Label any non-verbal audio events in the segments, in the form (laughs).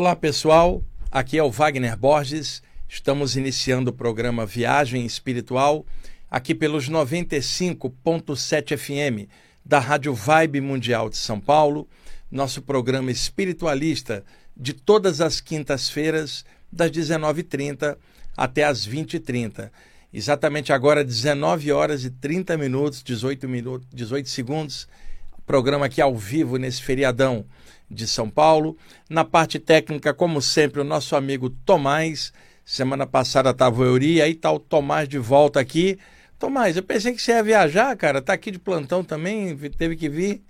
Olá pessoal, aqui é o Wagner Borges. Estamos iniciando o programa Viagem Espiritual aqui pelos 95.7 FM da Rádio Vibe Mundial de São Paulo, nosso programa espiritualista de todas as quintas-feiras, das 19h30 até as 20h30. Exatamente agora, 19 horas e 30 minutos, 18, minutos, 18 segundos. Programa aqui ao vivo nesse feriadão de São Paulo. Na parte técnica, como sempre, o nosso amigo Tomás. Semana passada estava o Euri, aí está o Tomás de volta aqui. Tomás, eu pensei que você ia viajar, cara. Tá aqui de plantão também, teve que vir.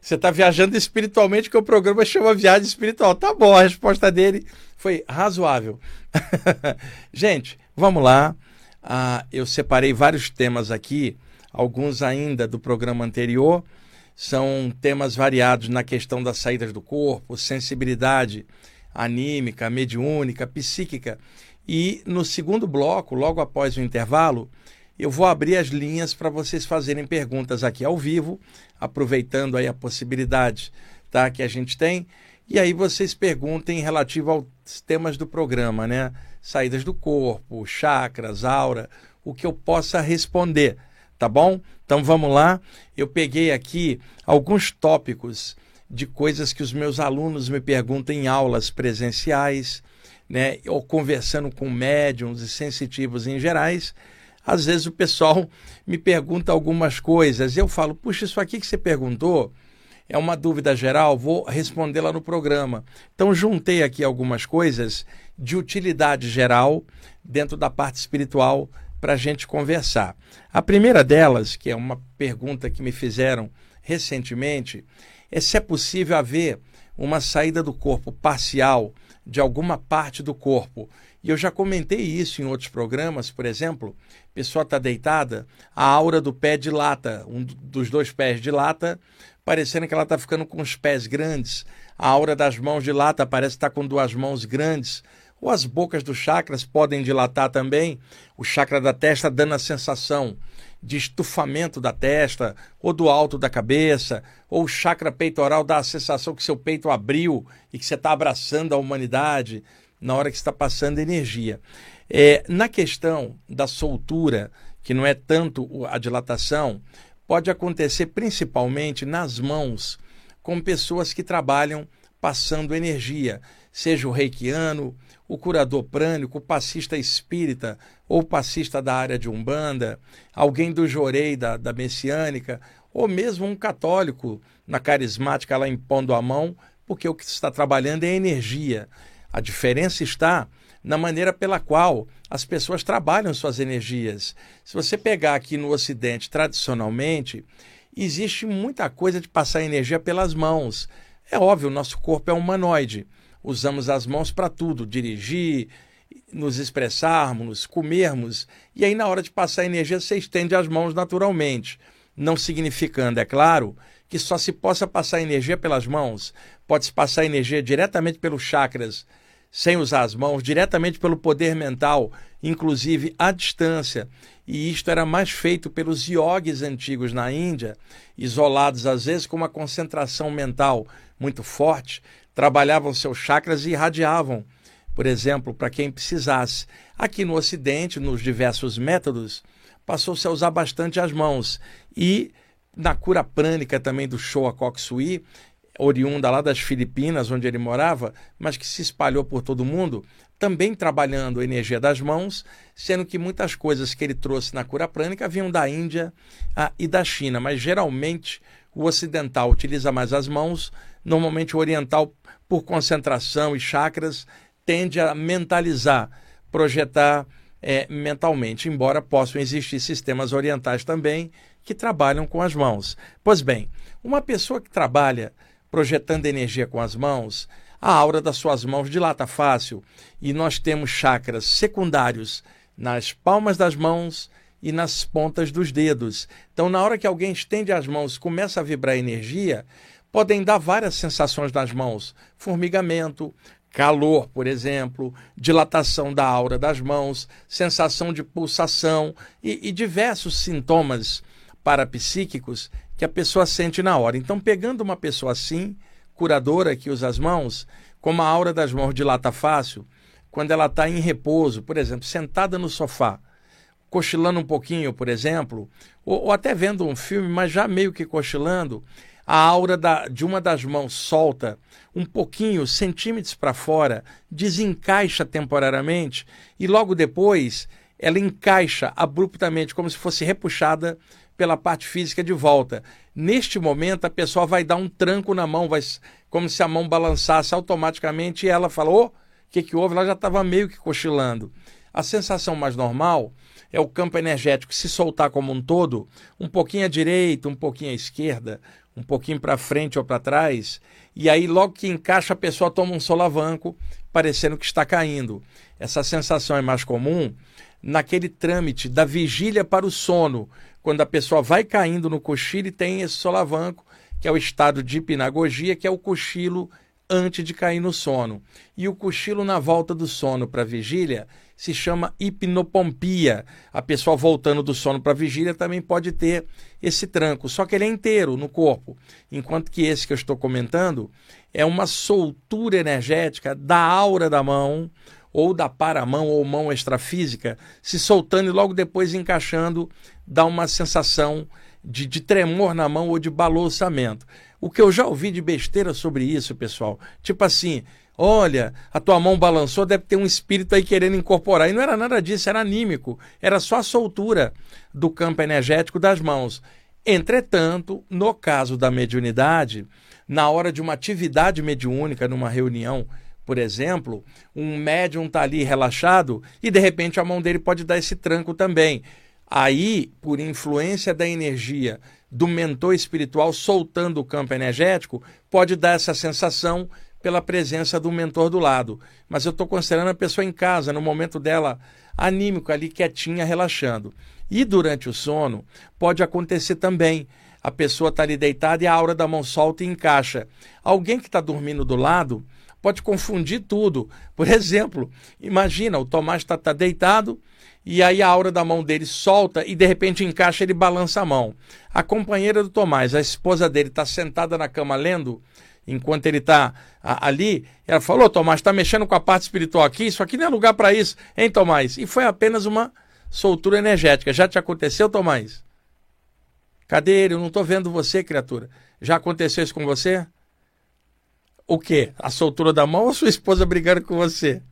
Você está viajando espiritualmente, que o programa chama Viagem Espiritual. Tá bom, a resposta dele foi razoável. (laughs) Gente, vamos lá. Ah, eu separei vários temas aqui, alguns ainda do programa anterior. São temas variados na questão das saídas do corpo, sensibilidade anímica, mediúnica, psíquica. E no segundo bloco, logo após o intervalo, eu vou abrir as linhas para vocês fazerem perguntas aqui ao vivo, aproveitando aí a possibilidade tá, que a gente tem. E aí vocês perguntem relativo aos temas do programa, né? Saídas do corpo, chakras, aura, o que eu possa responder tá bom? Então vamos lá. Eu peguei aqui alguns tópicos de coisas que os meus alunos me perguntam em aulas presenciais, né, ou conversando com médiums e sensitivos em gerais. Às vezes o pessoal (laughs) me pergunta algumas coisas, eu falo: "Puxa, isso aqui que você perguntou é uma dúvida geral, vou responder lá no programa". Então juntei aqui algumas coisas de utilidade geral dentro da parte espiritual para a gente conversar. A primeira delas, que é uma pergunta que me fizeram recentemente, é se é possível haver uma saída do corpo parcial de alguma parte do corpo. E eu já comentei isso em outros programas, por exemplo, pessoa está deitada, a aura do pé dilata, um dos dois pés dilata, parecendo que ela está ficando com os pés grandes. A aura das mãos dilata, parece estar tá com duas mãos grandes ou as bocas dos chakras podem dilatar também, o chakra da testa dando a sensação de estufamento da testa ou do alto da cabeça, ou o chakra peitoral dá a sensação que seu peito abriu e que você está abraçando a humanidade na hora que está passando energia. É, na questão da soltura, que não é tanto a dilatação, pode acontecer principalmente nas mãos, com pessoas que trabalham passando energia, seja o reikiano, o curador prânico, o passista espírita ou passista da área de Umbanda, alguém do Jorei da, da Messiânica, ou mesmo um católico na carismática lá impondo a mão, porque o que está trabalhando é energia. A diferença está na maneira pela qual as pessoas trabalham suas energias. Se você pegar aqui no Ocidente, tradicionalmente, existe muita coisa de passar energia pelas mãos. É óbvio, nosso corpo é humanoide usamos as mãos para tudo, dirigir, nos expressarmos, comermos, e aí na hora de passar energia você estende as mãos naturalmente, não significando, é claro, que só se possa passar energia pelas mãos, pode-se passar energia diretamente pelos chakras, sem usar as mãos, diretamente pelo poder mental, inclusive à distância. E isto era mais feito pelos iogues antigos na Índia, isolados às vezes com uma concentração mental muito forte, trabalhavam seus chakras e irradiavam, por exemplo, para quem precisasse. Aqui no Ocidente, nos diversos métodos, passou-se a usar bastante as mãos. E na cura prânica também do Showa Koksui, oriunda lá das Filipinas, onde ele morava, mas que se espalhou por todo o mundo, também trabalhando a energia das mãos, sendo que muitas coisas que ele trouxe na cura prânica vinham da Índia ah, e da China, mas geralmente o ocidental utiliza mais as mãos, normalmente o oriental por concentração e chakras, tende a mentalizar, projetar é, mentalmente, embora possam existir sistemas orientais também que trabalham com as mãos. Pois bem, uma pessoa que trabalha projetando energia com as mãos, a aura das suas mãos dilata fácil e nós temos chakras secundários nas palmas das mãos e nas pontas dos dedos. Então, na hora que alguém estende as mãos, começa a vibrar energia, podem dar várias sensações nas mãos: formigamento, calor, por exemplo, dilatação da aura das mãos, sensação de pulsação e, e diversos sintomas parapsíquicos que a pessoa sente na hora. Então, pegando uma pessoa assim, curadora que usa as mãos, como a aura das mãos dilata fácil, quando ela está em repouso, por exemplo, sentada no sofá, cochilando um pouquinho, por exemplo, ou, ou, até vendo um filme, mas já meio que cochilando, a aura da, de uma das mãos solta um pouquinho, centímetros para fora, desencaixa temporariamente e logo depois ela encaixa abruptamente, como se fosse repuxada pela parte física de volta. Neste momento, a pessoa vai dar um tranco na mão, vai, como se a mão balançasse automaticamente e ela falou: o que, que houve? Ela já estava meio que cochilando. A sensação mais normal é o campo energético se soltar como um todo, um pouquinho à direita, um pouquinho à esquerda, um pouquinho para frente ou para trás, e aí logo que encaixa a pessoa toma um solavanco, parecendo que está caindo. Essa sensação é mais comum naquele trâmite da vigília para o sono, quando a pessoa vai caindo no cochilo e tem esse solavanco, que é o estado de hipnagogia, que é o cochilo antes de cair no sono. E o cochilo na volta do sono para a vigília se chama hipnopompia. A pessoa voltando do sono para a vigília também pode ter esse tranco, só que ele é inteiro no corpo, enquanto que esse que eu estou comentando é uma soltura energética da aura da mão ou da paramão ou mão extrafísica se soltando e logo depois encaixando, dá uma sensação de, de tremor na mão ou de balançamento. O que eu já ouvi de besteira sobre isso, pessoal, tipo assim, olha, a tua mão balançou, deve ter um espírito aí querendo incorporar. E não era nada disso, era anímico, era só a soltura do campo energético das mãos. Entretanto, no caso da mediunidade, na hora de uma atividade mediúnica, numa reunião, por exemplo, um médium está ali relaxado e de repente a mão dele pode dar esse tranco também. Aí, por influência da energia do mentor espiritual soltando o campo energético, pode dar essa sensação pela presença do mentor do lado. Mas eu estou considerando a pessoa em casa, no momento dela anímico, ali quietinha, relaxando. E durante o sono, pode acontecer também. A pessoa está ali deitada e a aura da mão solta e encaixa. Alguém que está dormindo do lado pode confundir tudo. Por (laughs) exemplo, imagina, o Tomás está tá deitado e aí a aura da mão dele solta e de repente encaixa ele balança a mão. A companheira do Tomás, a esposa dele, está sentada na cama lendo, enquanto ele está ali, ela falou: Tomás, está mexendo com a parte espiritual aqui, isso aqui não é lugar para isso, hein, Tomás? E foi apenas uma soltura energética. Já te aconteceu, Tomás? Cadê ele? Eu não estou vendo você, criatura. Já aconteceu isso com você? O quê? A soltura da mão ou sua esposa brigando com você?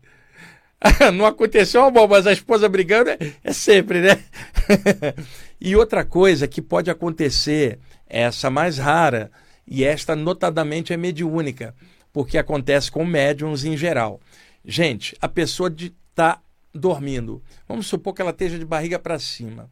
(laughs) não aconteceu, bom, mas a esposa brigando é, é sempre, né? (laughs) e outra coisa que pode acontecer, essa mais rara, e esta notadamente é mediúnica, porque acontece com médiums em geral. Gente, a pessoa está dormindo, vamos supor que ela esteja de barriga para cima.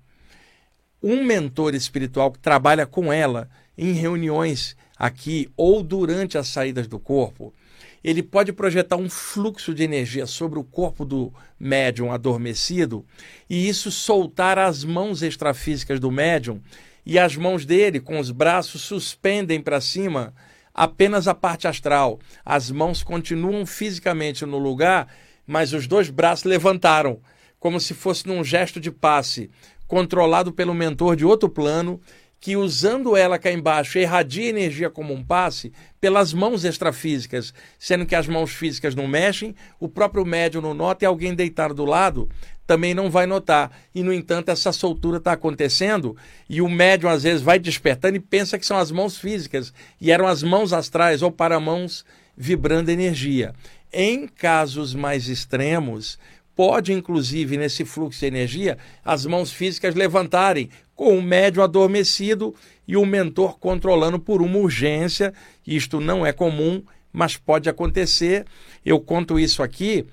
Um mentor espiritual que trabalha com ela em reuniões aqui ou durante as saídas do corpo, ele pode projetar um fluxo de energia sobre o corpo do médium adormecido e isso soltar as mãos extrafísicas do médium e as mãos dele com os braços suspendem para cima apenas a parte astral. As mãos continuam fisicamente no lugar, mas os dois braços levantaram, como se fosse num gesto de passe, controlado pelo mentor de outro plano que usando ela cá embaixo irradia energia como um passe pelas mãos extrafísicas, sendo que as mãos físicas não mexem, o próprio médium não nota e alguém deitar do lado também não vai notar. E, no entanto, essa soltura está acontecendo e o médium às vezes vai despertando e pensa que são as mãos físicas e eram as mãos astrais ou para-mãos vibrando energia. Em casos mais extremos, pode, inclusive, nesse fluxo de energia, as mãos físicas levantarem, com o médium adormecido e o mentor controlando por uma urgência. Isto não é comum, mas pode acontecer. Eu conto isso aqui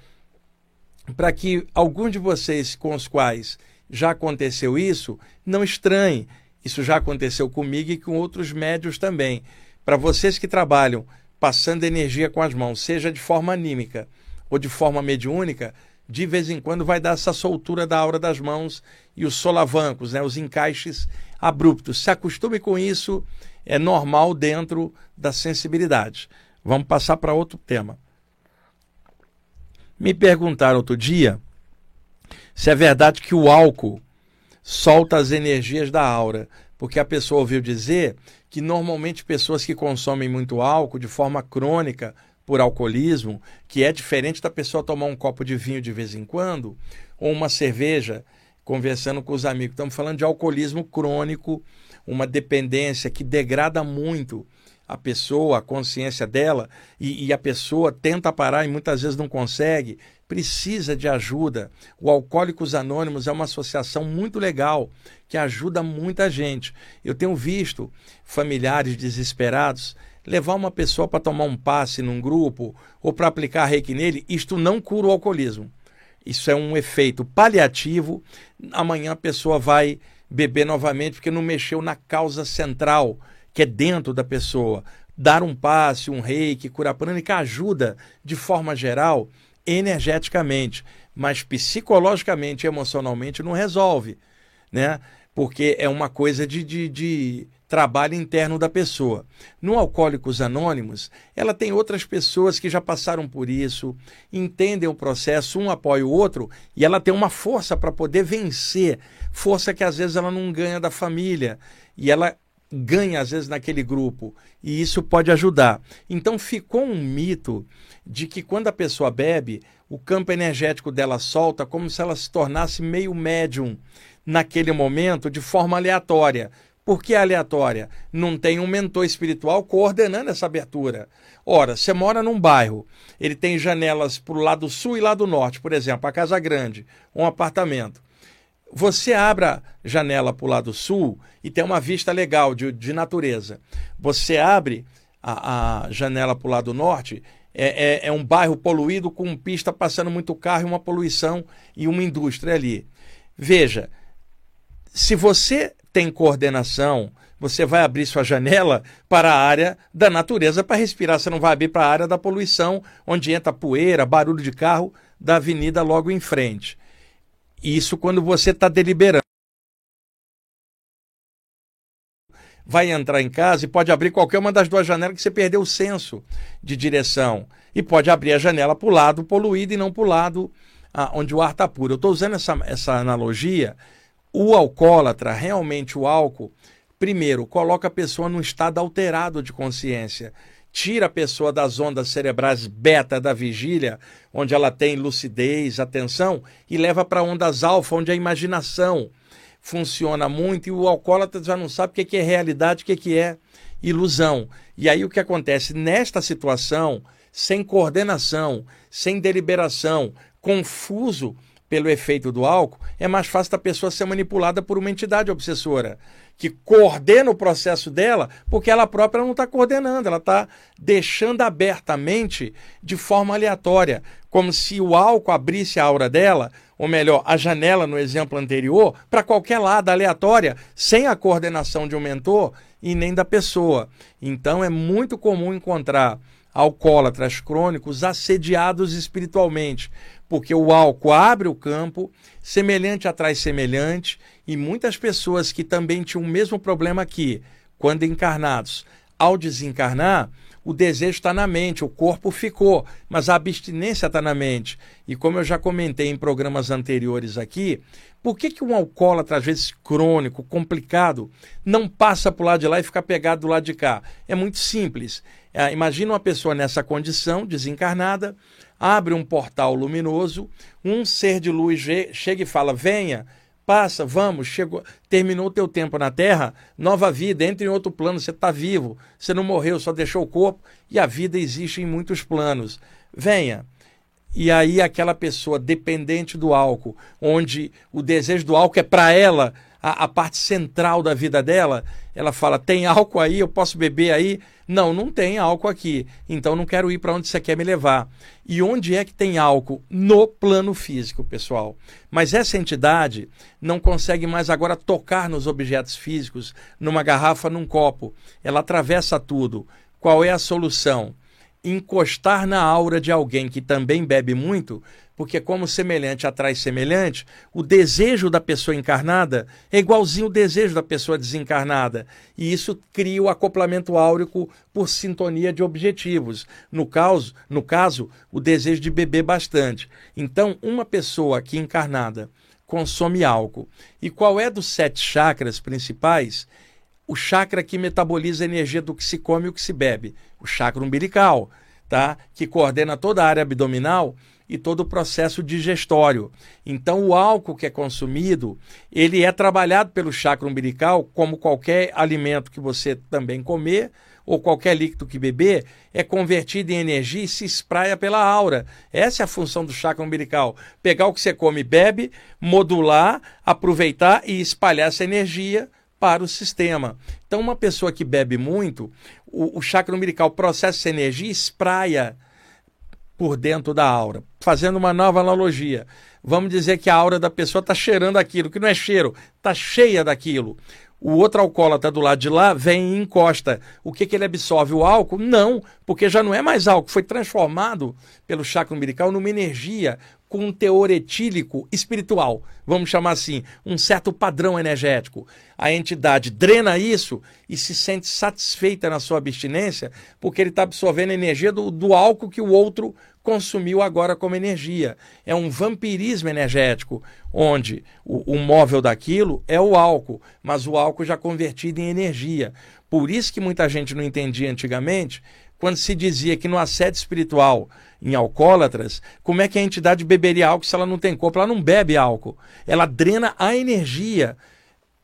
para que alguns de vocês com os quais já aconteceu isso não estranhem. Isso já aconteceu comigo e com outros médios também. Para vocês que trabalham passando energia com as mãos, seja de forma anímica ou de forma mediúnica, de vez em quando vai dar essa soltura da aura das mãos e os solavancos, né, os encaixes abruptos. Se acostume com isso, é normal dentro da sensibilidade. Vamos passar para outro tema. Me perguntaram outro dia se é verdade que o álcool solta as energias da aura. porque a pessoa ouviu dizer que normalmente pessoas que consomem muito álcool de forma crônica por alcoolismo, que é diferente da pessoa tomar um copo de vinho de vez em quando, ou uma cerveja, conversando com os amigos. Estamos falando de alcoolismo crônico, uma dependência que degrada muito a pessoa, a consciência dela, e, e, a pessoa tenta parar e muitas vezes não consegue, precisa de ajuda. O Alcoólicos Anônimos é uma associação muito legal que ajuda muita gente. Eu tenho visto familiares desesperados levar uma pessoa para tomar um passe num grupo ou para aplicar reiki nele, isto não cura o alcoolismo. Isso é um efeito paliativo. Amanhã a pessoa vai beber novamente porque não mexeu na causa central que é dentro da pessoa. Dar um passe, um reiki, cura prânica ajuda, de forma geral, energeticamente, mas psicologicamente e emocionalmente não resolve, né? Porque é uma coisa de, de, de trabalho interno da pessoa. No Alcoólicos Anônimos, ela tem outras pessoas que já passaram por isso, entendem o processo, um apoia o outro, e ela tem uma força para poder vencer, força que às vezes ela não ganha da família, e ela ganha às vezes naquele grupo e isso pode ajudar. Então ficou um mito de que quando a pessoa bebe, o campo energético dela solta como se ela se tornasse meio médium naquele momento de forma aleatória. Por que aleatória? Não tem um mentor espiritual coordenando essa abertura. Ora, você mora num bairro, ele tem janelas para o lado sul e lado norte, por exemplo, a casa grande, um apartamento você abre a janela para o lado sul e tem uma vista legal de, de natureza. Você abre a, a janela para o lado norte, é, é, é, um bairro poluído com pista passando muito carro e uma poluição e uma indústria ali. Veja, se você tem coordenação, você vai abrir sua janela para a área da natureza para respirar. Você não vai abrir para a área da poluição, onde entra poeira, barulho de carro da avenida logo em frente. Isso quando você está deliberando. Vai entrar em casa e pode abrir qualquer uma das duas janelas que você perdeu o senso de direção. E pode abrir a janela para o lado poluído e não para o lado ah, onde o ar está puro. Eu estou usando essa, essa analogia. O alcoólatra, realmente o álcool, primeiro, coloca a pessoa num estado alterado de consciência tira a pessoa das ondas cerebrais beta da vigília, onde ela tem lucidez, atenção, e leva para ondas alfa, onde a imaginação funciona muito e o alcoólatra já não sabe o que é realidade, o que é ilusão. E aí o que acontece? Nesta situação, sem coordenação, sem deliberação, confuso pelo efeito do álcool, é mais fácil da pessoa ser manipulada por uma entidade obsessora que coordena o processo dela, porque ela própria não está coordenando, ela está deixando abertamente de forma aleatória, como se o álcool abrisse a aura dela, ou melhor, a janela no exemplo anterior, para qualquer lado, aleatória, sem a coordenação de um mentor e nem da pessoa. Então é muito comum encontrar alcoólatras crônicos assediados espiritualmente, porque o álcool abre o campo, semelhante atrai semelhante, e muitas pessoas que também tinham o mesmo problema aqui, quando encarnados, ao desencarnar, o desejo está na mente, o corpo ficou, mas a abstinência está na mente. E como eu já comentei em programas anteriores aqui, por que, que um alcoólatra, às vezes crônico, complicado, não passa para o lado de lá e fica pegado do lado de cá? É muito simples. É, imagina uma pessoa nessa condição, desencarnada, abre um portal luminoso, um ser de luz chega e fala: venha, passa, vamos, chegou, terminou o teu tempo na Terra, nova vida, entre em outro plano, você está vivo, você não morreu, só deixou o corpo, e a vida existe em muitos planos. Venha. E aí aquela pessoa dependente do álcool, onde o desejo do álcool é para ela a, a parte central da vida dela, ela fala: tem álcool aí, eu posso beber aí? Não, não tem álcool aqui. Então não quero ir para onde você quer me levar. E onde é que tem álcool? No plano físico, pessoal. Mas essa entidade não consegue mais agora tocar nos objetos físicos, numa garrafa, num copo. Ela atravessa tudo. Qual é a solução? Encostar na aura de alguém que também bebe muito porque como semelhante atrai semelhante, o desejo da pessoa encarnada é igualzinho o desejo da pessoa desencarnada, e isso cria o acoplamento áurico por sintonia de objetivos. No caso, no caso, o desejo de beber bastante. Então, uma pessoa que encarnada consome álcool. E qual é dos sete chakras principais? o chakra que metaboliza a energia do que se come e o que se bebe, o chakra umbilical, tá? Que coordena toda a área abdominal e todo o processo digestório. Então, o álcool que é consumido, ele é trabalhado pelo chakra umbilical, como qualquer alimento que você também comer ou qualquer líquido que beber, é convertido em energia e se espraia pela aura. Essa é a função do chakra umbilical: pegar o que você come e bebe, modular, aproveitar e espalhar essa energia para o sistema. Então, uma pessoa que bebe muito, o, o chakra umbilical processa essa energia e espraia por dentro da aura. Fazendo uma nova analogia, vamos dizer que a aura da pessoa está cheirando aquilo, que não é cheiro, está cheia daquilo. O outro alcoólatra do lado de lá vem e encosta. O que, que ele absorve? O álcool? Não, porque já não é mais álcool, foi transformado pelo chakra umbilical numa energia com um teor etílico espiritual, vamos chamar assim, um certo padrão energético. A entidade drena isso e se sente satisfeita na sua abstinência porque ele está absorvendo a energia do, do álcool que o outro consumiu agora como energia. É um vampirismo energético, onde o, o móvel daquilo é o álcool, mas o álcool já convertido em energia. Por isso que muita gente não entendia antigamente quando se dizia que no assédio espiritual em alcoólatras, como é que a entidade beberia álcool se ela não tem corpo? Ela não bebe álcool. Ela drena a energia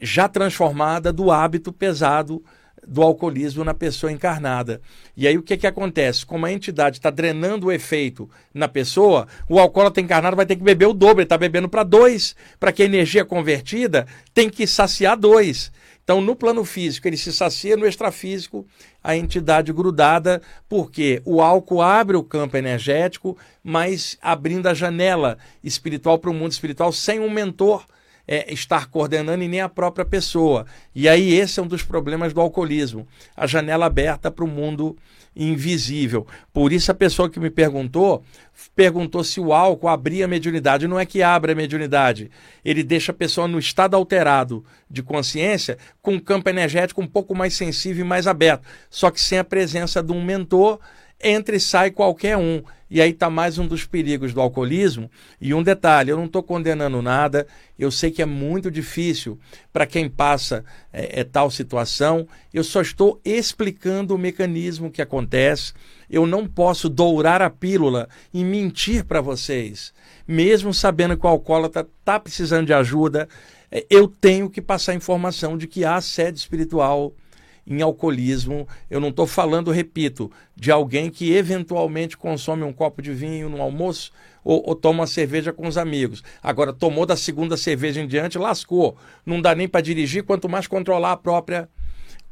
já transformada do hábito pesado do alcoolismo na pessoa encarnada. E aí o que, que acontece? Como a entidade está drenando o efeito na pessoa, o alcoólatra encarnado vai ter que beber o dobro, ele está bebendo para dois, para que a energia convertida tem que saciar dois. Então, no plano físico, ele se sacia, no extrafísico, a entidade grudada, porque o álcool abre o campo energético, mas abrindo a janela espiritual para o mundo espiritual sem um mentor é, estar coordenando e nem a própria pessoa. E aí esse é um dos problemas do alcoolismo, a janela aberta para o mundo invisível. Por isso a pessoa que me perguntou, perguntou se o álcool abria a mediunidade. Não é que abre a mediunidade, ele deixa a pessoa no estado alterado de consciência, com um campo energético um pouco mais sensível e mais aberto, só que sem a presença de um mentor entra e sai qualquer um. E aí está mais um dos perigos do alcoolismo. E um detalhe: eu não estou condenando nada, eu sei que é muito difícil para quem passa é, é, tal situação, eu só estou explicando o mecanismo que acontece. Eu não posso dourar a pílula e mentir para vocês. Mesmo sabendo que o alcoólatra está precisando de ajuda, é, eu tenho que passar informação de que há sede espiritual em alcoolismo. Eu não estou falando, repito, de alguém que eventualmente consome um copo de vinho no almoço ou, ou toma uma cerveja com os amigos. Agora, tomou da segunda cerveja em diante, lascou. Não dá nem para dirigir, quanto mais controlar a própria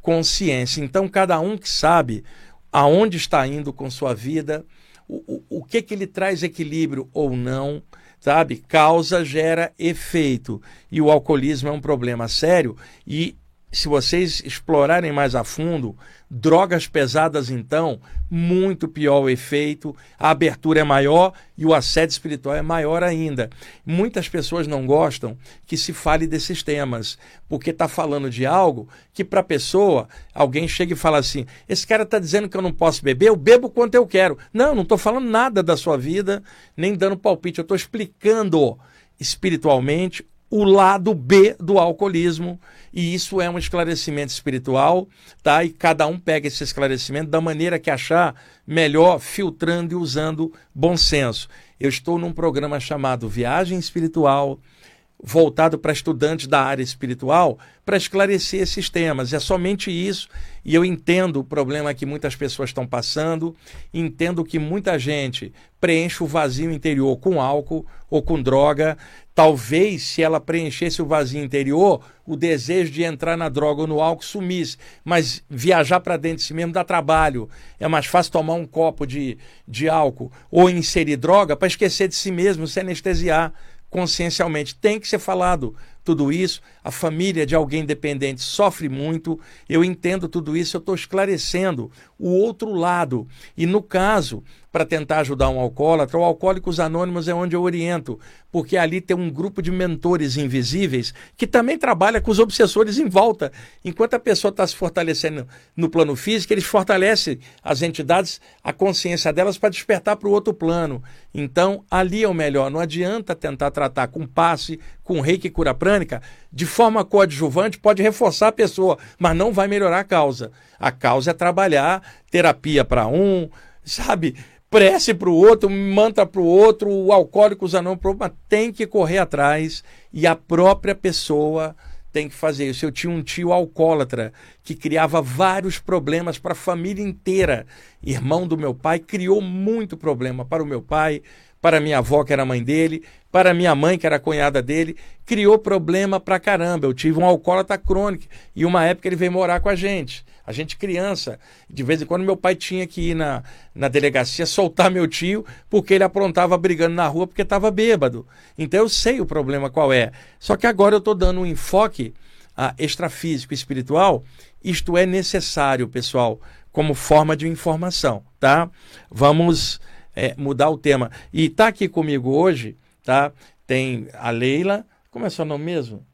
consciência. Então, cada um que sabe aonde está indo com sua vida, o, o, o que, que ele traz equilíbrio ou não sabe? Causa gera efeito. E o alcoolismo é um problema sério e se vocês explorarem mais a fundo, drogas pesadas, então, muito pior o efeito, a abertura é maior e o assédio espiritual é maior ainda. Muitas pessoas não gostam que se fale desses temas, porque está falando de algo que, para a pessoa, alguém chega e fala assim: esse cara está dizendo que eu não posso beber, eu bebo quanto eu quero. Não, não estou falando nada da sua vida, nem dando palpite, eu estou explicando espiritualmente o lado B do alcoolismo, e isso é um esclarecimento espiritual, tá? E cada um pega esse esclarecimento da maneira que achar melhor, filtrando e usando bom senso. Eu estou num programa chamado Viagem Espiritual, voltado para estudantes da área espiritual, para esclarecer esses temas. É somente isso, e eu entendo o problema que muitas pessoas estão passando, entendo que muita gente preenche o vazio interior com álcool ou com droga. Talvez, se ela preenchesse o vazio interior, o desejo de entrar na droga ou no álcool sumisse. Mas viajar para dentro de si mesmo dá trabalho. É mais fácil tomar um copo de, de álcool ou inserir droga para esquecer de si mesmo, se anestesiar consciencialmente. Tem que ser falado tudo isso. A família de alguém dependente sofre muito. Eu entendo tudo isso, eu estou esclarecendo o outro lado. E no caso, para tentar ajudar um alcoólatra, o Alcoólicos Anônimos é onde eu oriento, porque ali tem um grupo de mentores invisíveis que também trabalha com os obsessores em volta. Enquanto a pessoa está se fortalecendo no plano físico, eles fortalecem as entidades, a consciência delas para despertar para o outro plano. Então, ali é o melhor. Não adianta tentar tratar com passe, com reiki cura prânica, de forma coadjuvante, pode reforçar a pessoa, mas não vai melhorar a causa. A causa é trabalhar terapia para um, sabe? Prece para o outro, manta para o outro, o alcoólico usa não para mas tem que correr atrás e a própria pessoa tem que fazer isso. Eu tinha um tio alcoólatra que criava vários problemas para a família inteira. Irmão do meu pai, criou muito problema para o meu pai, para minha avó, que era mãe dele, para minha mãe, que era cunhada dele, criou problema pra caramba. Eu tive um alcoólatra crônico e uma época ele veio morar com a gente. A gente criança, de vez em quando meu pai tinha que ir na, na delegacia soltar meu tio porque ele aprontava brigando na rua porque estava bêbado. Então eu sei o problema qual é. Só que agora eu estou dando um enfoque ah, extrafísico espiritual. Isto é necessário, pessoal, como forma de informação, tá? Vamos é, mudar o tema. E está aqui comigo hoje, tá? Tem a Leila, como é seu nome mesmo?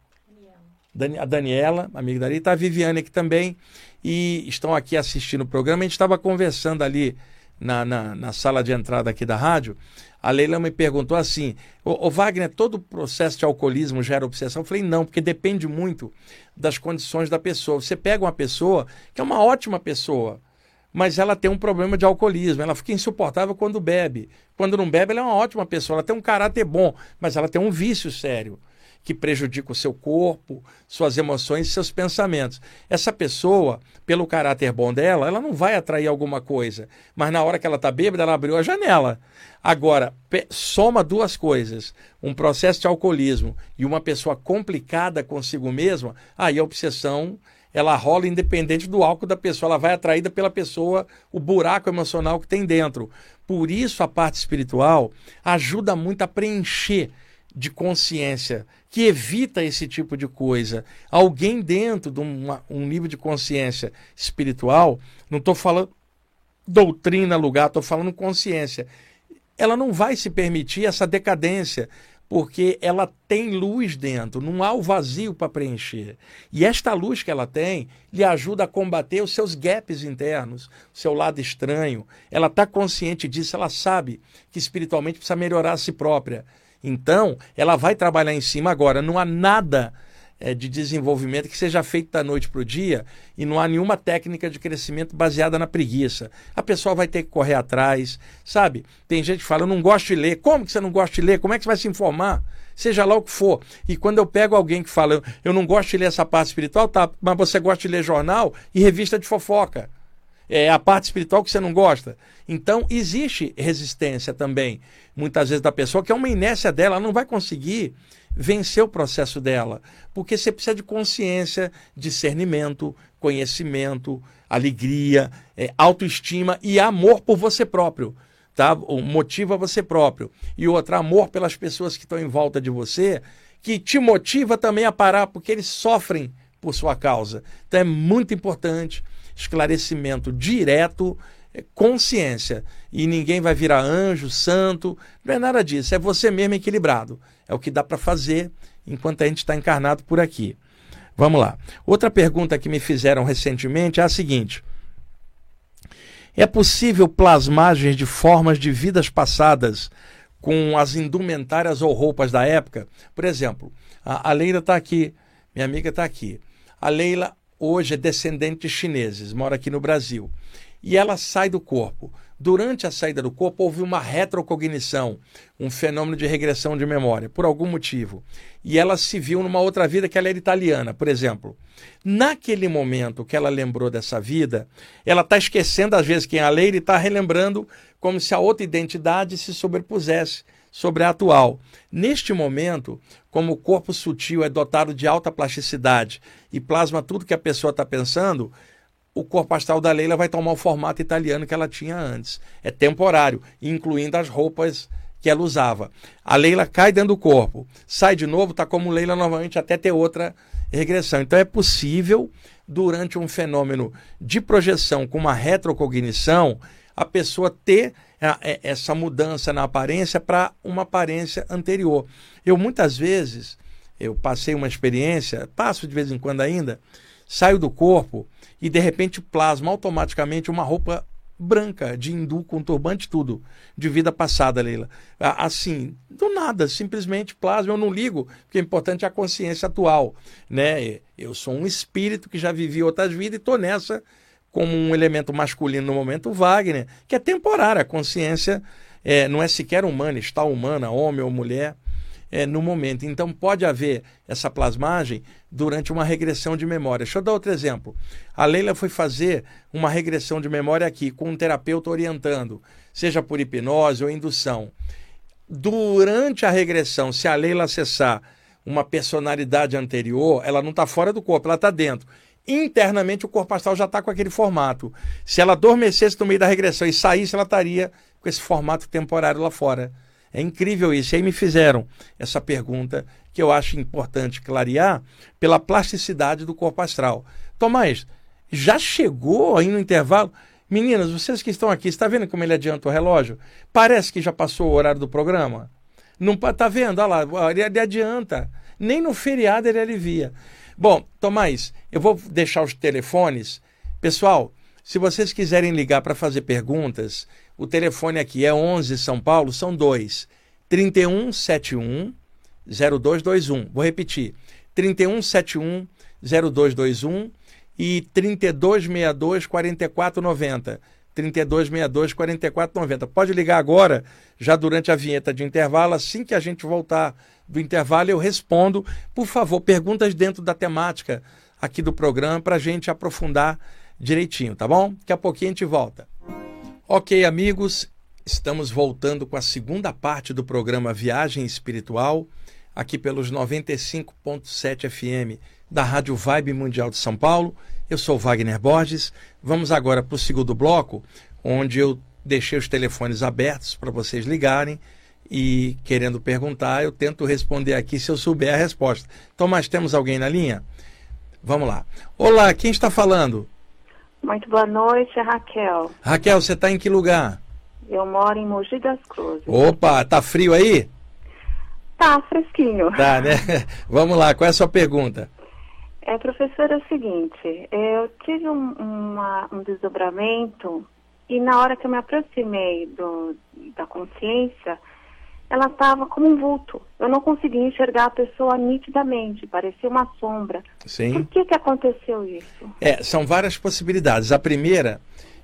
Daniela. A Daniela, amiga dali, está a Viviane aqui também, e estão aqui assistindo o programa. A gente estava conversando ali na, na, na, sala de entrada aqui da rádio. A Leila me perguntou assim: o Wagner, todo processo de alcoolismo gera obsessão? Eu falei: não, porque depende muito das condições da pessoa. Você pega uma pessoa que é uma ótima pessoa, mas ela tem um problema de alcoolismo. Ela fica insuportável quando bebe. Quando não bebe, ela é uma ótima pessoa. Ela tem um caráter bom, mas ela tem um vício sério que prejudica o seu corpo, suas emoções e seus pensamentos. Essa pessoa, pelo caráter bom dela, ela não vai atrair alguma coisa, mas na hora que ela está bêbada, ela abriu a janela. Agora, soma duas coisas: um processo de alcoolismo e uma pessoa complicada consigo mesma, aí a obsessão ela rola independente do álcool da pessoa, ela vai atraída pela pessoa, o buraco emocional que tem dentro. Por isso a parte espiritual ajuda muito a preencher de consciência que evita esse tipo de coisa. Alguém dentro de uma, um nível de consciência espiritual, não estou falando doutrina, lugar, estou falando consciência. Ela não vai se permitir essa decadência porque ela tem luz dentro, não há o vazio para preencher. E esta luz que ela tem lhe ajuda a combater os seus gaps internos, seu lado estranho. Ela está consciente disso, ela sabe que espiritualmente precisa melhorar a si própria. Então, ela vai trabalhar em cima agora. Não há nada é, de desenvolvimento que seja feito da noite para o dia e não há nenhuma técnica de crescimento baseada na preguiça. A pessoa vai ter que correr atrás, sabe? Tem gente que fala, eu não gosto de ler. Como que você não gosta de ler? Como é que você vai se informar? Seja lá o que for. E quando eu pego alguém que fala, eu não gosto de ler essa parte espiritual, tá, mas você gosta de ler jornal e revista de fofoca. É a parte espiritual que você não gosta. Então, existe resistência também, muitas vezes, da pessoa, que é uma inércia dela, ela não vai conseguir vencer o processo dela. Porque você precisa de consciência, discernimento, conhecimento, alegria, é, autoestima e amor por você próprio. Tá? Motiva você próprio. E outro, amor pelas pessoas que estão em volta de você, que te motiva também a parar, porque eles sofrem por sua causa. Então é muito importante esclarecimento direto, é, consciência. E ninguém vai virar anjo, santo, não é nada disso. É você mesmo equilibrado. É o que dá para fazer enquanto a gente está encarnado por aqui. Vamos lá. Outra pergunta que me fizeram recentemente é a seguinte: É possível plasmagens de formas de vidas passadas com as indumentárias ou roupas da época? Por exemplo, a, Leila está aqui, minha amiga está aqui. A Leila hoje é descendente de chineses, mora aqui no Brasil. E ela sai do corpo. Durante a saída do corpo, houve uma retrocognição, um fenômeno de regressão de memória, por algum motivo. E ela se viu numa outra vida que ela era italiana, por exemplo. Naquele momento que ela lembrou dessa vida, ela está esquecendo, às vezes, quem é a Leila e está relembrando como se a outra identidade se sobrepusesse sobre a atual. Neste momento, como o corpo sutil é dotado de alta plasticidade e plasma tudo que a pessoa está pensando, o corpo astral da Leila vai tomar o formato italiano que ela tinha antes. É temporário, incluindo as roupas que ela usava. A Leila cai dentro do corpo, sai de novo, está como Leila novamente até ter outra regressão. Então é possível, durante um fenômeno de projeção com uma retrocognição, a pessoa ter essa mudança na aparência para uma aparência anterior. Eu muitas vezes, eu passei uma experiência, passo de vez em quando ainda, saio do corpo e de repente plasma automaticamente uma roupa branca, de hindu com turbante, tudo, de vida passada, Leila. Assim, do nada, simplesmente plasma, eu não ligo, porque o importante é a consciência atual, né? Eu sou um espírito que já vivi outras vidas e estou nessa como um elemento masculino no momento, Wagner, que é temporário, a consciência é, não é sequer humana, está humana, homem ou mulher, é, no momento. Então pode haver essa plasmagem durante uma regressão de memória. Deixa eu dar outro exemplo. A Leila foi fazer uma regressão de memória aqui, com um terapeuta orientando, seja por hipnose ou indução. Durante a regressão, se a Leila acessar uma personalidade anterior, ela não está fora do corpo, ela está dentro. Internamente, o corpo astral já está com aquele formato. Se ela adormecesse no meio da regressão e saísse, ela estaria com esse formato temporário lá fora. É incrível isso. E aí me fizeram essa pergunta que eu acho importante clarear pela plasticidade do corpo astral. Tomás, já chegou aí no intervalo? Meninas, vocês que estão aqui, está vendo como ele adianta o relógio? Parece que já passou o horário do programa. Não está vendo? Olha lá, ele adianta. Nem no feriado ele alivia. Bom, Tomás, eu vou deixar os telefones. Pessoal, se vocês quiserem ligar para fazer perguntas, o telefone aqui é 11 São Paulo, são dois. 3171 0221. Vou repetir. 3171 0221 e 3262 4490. 3262 4490. Pode ligar agora, já durante a vinheta de intervalo. Assim que a gente voltar do intervalo, eu respondo. Por favor, perguntas dentro da temática aqui do programa para a gente aprofundar direitinho, tá bom? Daqui a pouquinho a gente volta. Ok, amigos, estamos voltando com a segunda parte do programa Viagem Espiritual, aqui pelos 95.7 FM da Rádio Vibe Mundial de São Paulo. Eu sou Wagner Borges. Vamos agora para o segundo bloco, onde eu deixei os telefones abertos para vocês ligarem e querendo perguntar, eu tento responder aqui se eu souber a resposta. Então, mas temos alguém na linha? Vamos lá. Olá, quem está falando? Muito boa noite, Raquel. Raquel, você está em que lugar? Eu moro em Mogi das Cruzes. Opa, tá frio aí? Tá, fresquinho. Tá, né? (laughs) Vamos lá, qual é a sua pergunta? É, professora, é o seguinte, eu tive um, uma, um desdobramento e na hora que eu me aproximei do, da consciência, ela estava como um vulto. Eu não conseguia enxergar a pessoa nitidamente, parecia uma sombra. Sim. Por que, que aconteceu isso? É, são várias possibilidades. A primeira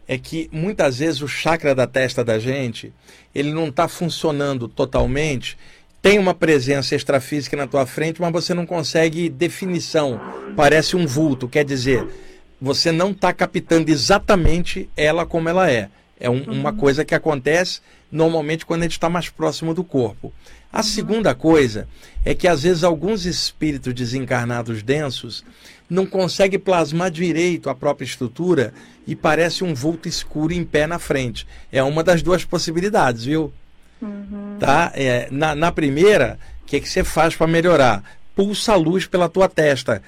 é que muitas vezes o chakra da testa da gente, ele não está funcionando totalmente. Tem uma presença extrafísica na tua frente, mas você não consegue definição. Parece um vulto, quer dizer, você não está captando exatamente ela como ela é. É um, uhum. uma coisa que acontece normalmente quando a gente está mais próximo do corpo. A uhum. segunda coisa é que às vezes alguns espíritos desencarnados densos não conseguem plasmar direito a própria estrutura e parece um vulto escuro em pé na frente. É uma das duas possibilidades, viu? Uhum. Tá? É, na, na primeira, o que, que você faz para melhorar? Pulsa a luz pela tua testa.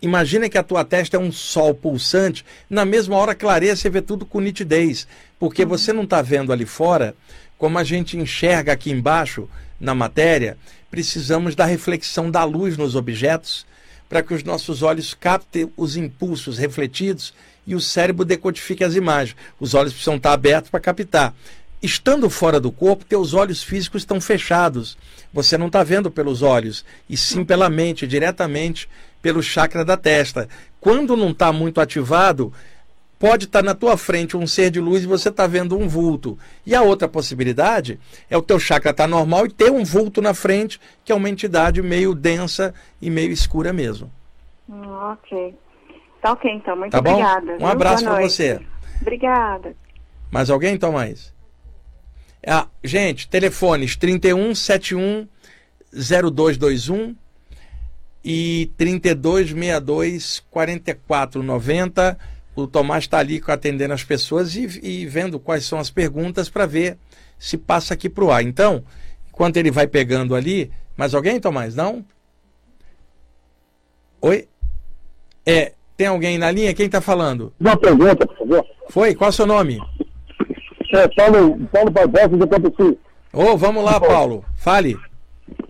Imagina que a tua testa é um sol pulsante, na mesma hora clareia, você vê tudo com nitidez, porque uhum. você não está vendo ali fora, como a gente enxerga aqui embaixo na matéria, precisamos da reflexão da luz nos objetos para que os nossos olhos captem os impulsos refletidos e o cérebro decodifique as imagens. Os olhos precisam estar abertos para captar. Estando fora do corpo, teus olhos físicos estão fechados. Você não está vendo pelos olhos, e sim pela mente, diretamente pelo chakra da testa. Quando não está muito ativado, pode estar tá na tua frente um ser de luz e você está vendo um vulto. E a outra possibilidade é o teu chakra estar tá normal e ter um vulto na frente, que é uma entidade meio densa e meio escura mesmo. Hum, ok. Tá ok, então. Muito tá obrigada. Um abraço para você. Obrigada. Mais alguém, então, mais? Ah, gente, telefones 31 71 0221 e 3262 4490. O Tomás está ali atendendo as pessoas e, e vendo quais são as perguntas para ver se passa aqui para o ar. Então, enquanto ele vai pegando ali, mais alguém, Tomás? Não? Oi? É, tem alguém na linha? Quem está falando? Uma pergunta, por favor. Foi? Qual é o seu nome? É Paulo, Paulo Barbosa do Campo Ô, oh, vamos lá, Paulo. Fale.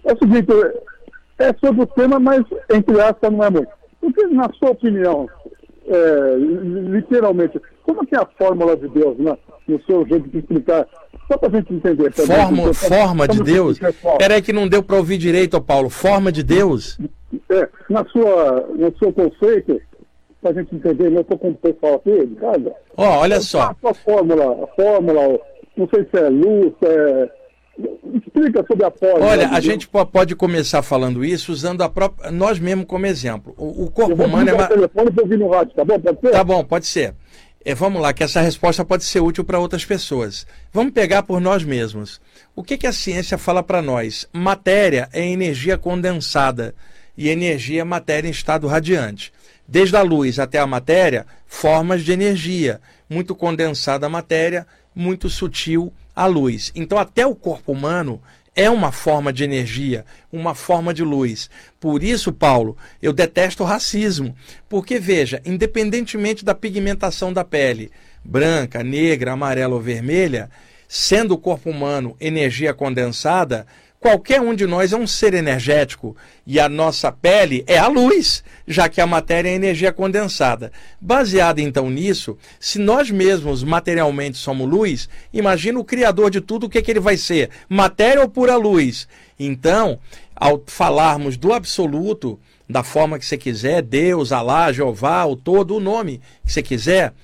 É o seguinte, é sobre o tema, mas entre aspas não é muito. Porque, na sua opinião, é, literalmente, como é que é a fórmula de Deus, né? no seu jeito de explicar. Só para a gente entender. Também, forma, forma de Deus? Peraí que não deu para ouvir direito, Paulo. Forma de Deus? É, na sua, no seu conceito, para a gente entender, eu estou com o pessoal aqui de casa. Ó, oh, olha só. A fórmula, a fórmula, não sei se é luz, é Explica sobre a fórmula. Olha, a gente pode começar falando isso usando a própria, nós mesmo como exemplo. O, o corpo humano é uma... telefone ouvir no rádio, tá bom? Pode ser? Tá bom, pode ser. É, vamos lá, que essa resposta pode ser útil para outras pessoas. Vamos pegar por nós mesmos. O que, que a ciência fala para nós? Matéria é energia condensada e energia é matéria em estado radiante. Desde a luz até a matéria, formas de energia. Muito condensada a matéria, muito sutil a luz. Então, até o corpo humano é uma forma de energia, uma forma de luz. Por isso, Paulo, eu detesto o racismo. Porque, veja, independentemente da pigmentação da pele, branca, negra, amarela ou vermelha, sendo o corpo humano energia condensada, Qualquer um de nós é um ser energético e a nossa pele é a luz, já que a matéria é energia condensada. Baseado então nisso, se nós mesmos materialmente somos luz, imagina o Criador de tudo o que, é que ele vai ser: matéria ou pura luz? Então, ao falarmos do absoluto, da forma que você quiser, Deus, Alá, Jeová, o todo, o nome que você quiser,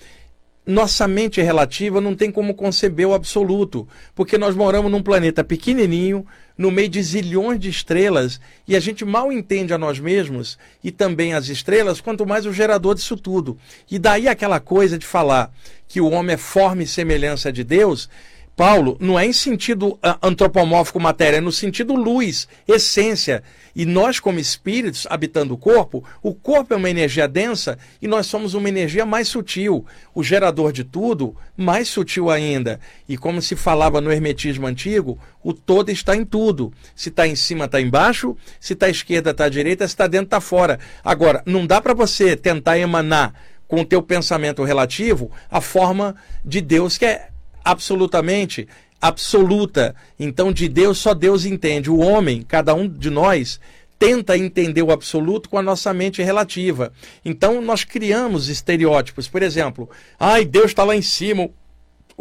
nossa mente relativa não tem como conceber o absoluto, porque nós moramos num planeta pequenininho, no meio de zilhões de estrelas, e a gente mal entende a nós mesmos e também as estrelas, quanto mais o gerador disso tudo. E daí aquela coisa de falar que o homem é forma e semelhança de Deus, Paulo, não é em sentido ah, antropomórfico matéria, é no sentido luz, essência. E nós, como espíritos habitando o corpo, o corpo é uma energia densa e nós somos uma energia mais sutil. O gerador de tudo, mais sutil ainda. E como se falava no hermetismo antigo, o todo está em tudo. Se está em cima, está embaixo. Se está à esquerda, está à direita. Se está dentro, está fora. Agora, não dá para você tentar emanar com o teu pensamento relativo a forma de Deus que é absolutamente absoluta. Então, de Deus, só Deus entende. O homem, cada um de nós, tenta entender o absoluto com a nossa mente relativa. Então, nós criamos estereótipos. Por exemplo, ai, Deus está lá em cima,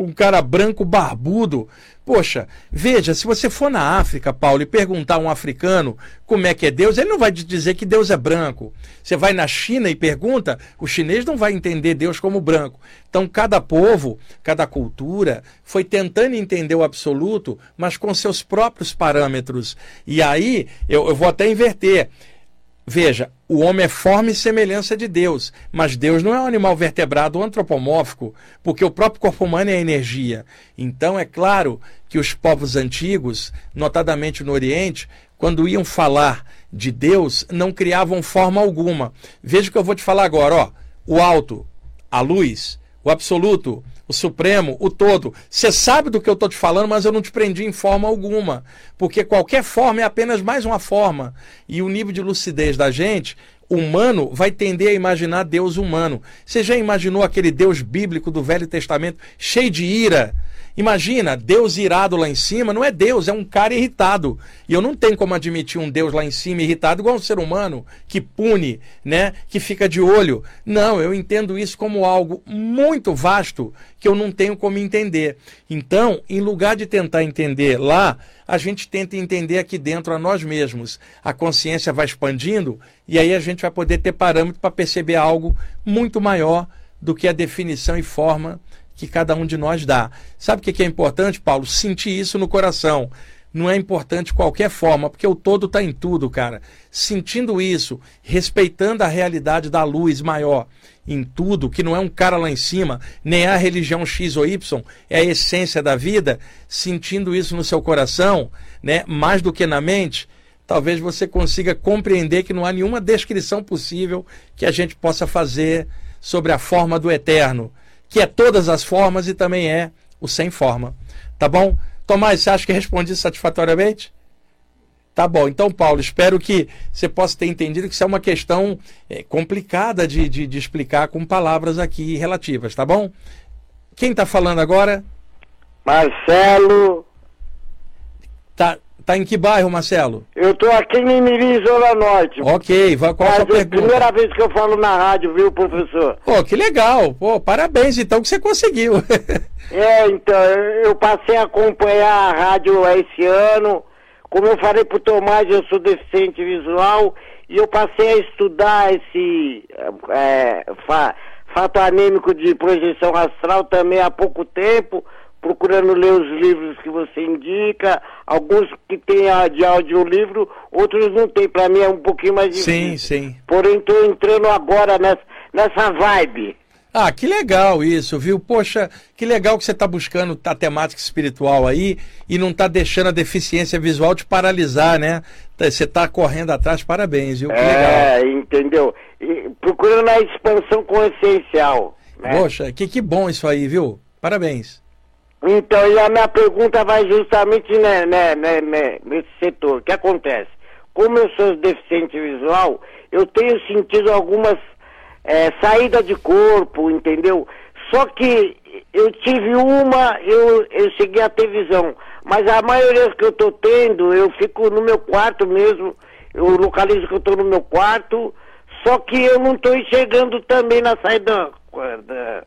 um cara branco barbudo. Poxa, veja, se você for na África, Paulo, e perguntar a um africano como é que é Deus, ele não vai te dizer que Deus é branco. Você vai na China e pergunta, o chinês não vai entender Deus como branco. Então, cada povo, cada cultura foi tentando entender o absoluto, mas com seus próprios parâmetros. E aí, eu, eu vou até inverter. Veja, o homem é forma e semelhança de Deus, mas Deus não é um animal vertebrado ou antropomórfico, porque o próprio corpo humano é energia. Então é claro que os povos antigos, notadamente no Oriente, quando iam falar de Deus, não criavam forma alguma. Veja o que eu vou te falar agora, ó. O alto, a luz, o absoluto, o Supremo, o todo. Você sabe do que eu estou te falando, mas eu não te prendi em forma alguma. Porque qualquer forma é apenas mais uma forma. E o nível de lucidez da gente, humano, vai tender a imaginar Deus humano. Você já imaginou aquele Deus bíblico do Velho Testamento cheio de ira? Imagina, Deus irado lá em cima, não é Deus, é um cara irritado. E eu não tenho como admitir um Deus lá em cima irritado igual um ser humano que pune, né, que fica de olho. Não, eu entendo isso como algo muito vasto que eu não tenho como entender. Então, em lugar de tentar entender lá, a gente tenta entender aqui dentro a nós mesmos. A consciência vai expandindo e aí a gente vai poder ter parâmetro para perceber algo muito maior do que a definição e forma que cada um de nós dá. Sabe o que é importante, Paulo? Sentir isso no coração. Não é importante qualquer forma, porque o todo está em tudo, cara. Sentindo isso, respeitando a realidade da luz maior em tudo, que não é um cara lá em cima, nem é a religião X ou Y, é a essência da vida, sentindo isso no seu coração, né, mais do que na mente, talvez você consiga compreender que não há nenhuma descrição possível que a gente possa fazer sobre a forma do eterno que é todas as formas e também é o sem forma. Tá bom? Tomás, você acha que respondi satisfatoriamente? Tá bom. Então, Paulo, espero que você possa ter entendido que isso é uma questão é, complicada de, de, de, explicar com palavras aqui relativas, tá bom? Quem está falando agora? Marcelo. Tá, Tá em que bairro, Marcelo? Eu tô aqui em Mimirim, Zona Norte. Ok, vai, qual a sua é a primeira vez que eu falo na rádio, viu, professor? Pô, que legal. Pô, parabéns então que você conseguiu. (laughs) É, então, eu eu passei a acompanhar a rádio esse ano. Como eu falei pro Tomás, eu sou deficiente visual e eu passei a estudar esse é, fa- fato anêmico de projeção astral também há pouco tempo, procurando ler os livros que você indica, alguns que tem a- de audiolivro, outros não tem. Para mim é um pouquinho mais sim, difícil. sim. Porém, estou entrando agora nessa, nessa vibe. Ah, que legal isso, viu? Poxa, que legal que você está buscando a temática espiritual aí e não está deixando a deficiência visual te paralisar, né? Tá- Você está correndo atrás, parabéns, viu? Que legal. É, entendeu? E procurando a expansão consciencial. Né? Poxa, que, que bom isso aí, viu? Parabéns. Então, e a minha pergunta vai justamente né, né, né, né, nesse setor. O que acontece? Como eu sou deficiente visual, eu tenho sentido algumas é, saídas de corpo, entendeu? Só que eu tive uma, eu, eu cheguei a ter visão. Mas a maioria que eu tô tendo, eu fico no meu quarto mesmo, eu localizo que eu tô no meu quarto, só que eu não tô enxergando também na saída, da-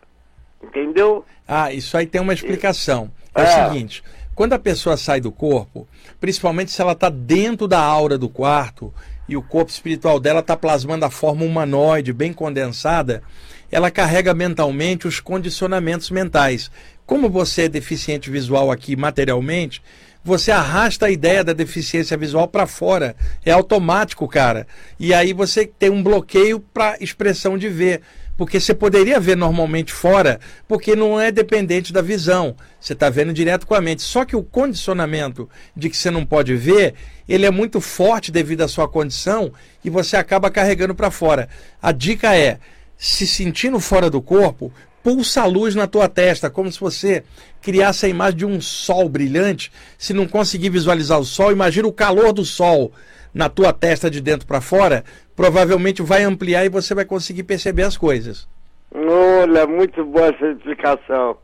entendeu? Ah, isso aí tem uma explicação. É, o É. seguinte: quando a pessoa sai do corpo, principalmente se ela está dentro da aura do quarto e o corpo espiritual dela está plasmando a forma humanoide, bem condensada, ela carrega mentalmente os condicionamentos mentais. Como você é deficiente visual aqui materialmente, você arrasta a ideia da deficiência visual para fora. É automático, cara. E aí você tem um bloqueio para expressão de ver. Porque você poderia ver normalmente fora, porque não é dependente da visão. Você está vendo direto com a mente. Só que o condicionamento de que você não pode ver, ele é muito forte devido à sua condição e você acaba carregando para fora. A dica é, se sentindo fora do corpo, pulsa a luz na tua testa, como se você criasse a imagem de um sol brilhante. Se não conseguir visualizar o sol, imagina o calor do sol na tua testa de dentro para fora, provavelmente vai ampliar e você vai conseguir perceber as coisas. Olha, muito boa essa explicação.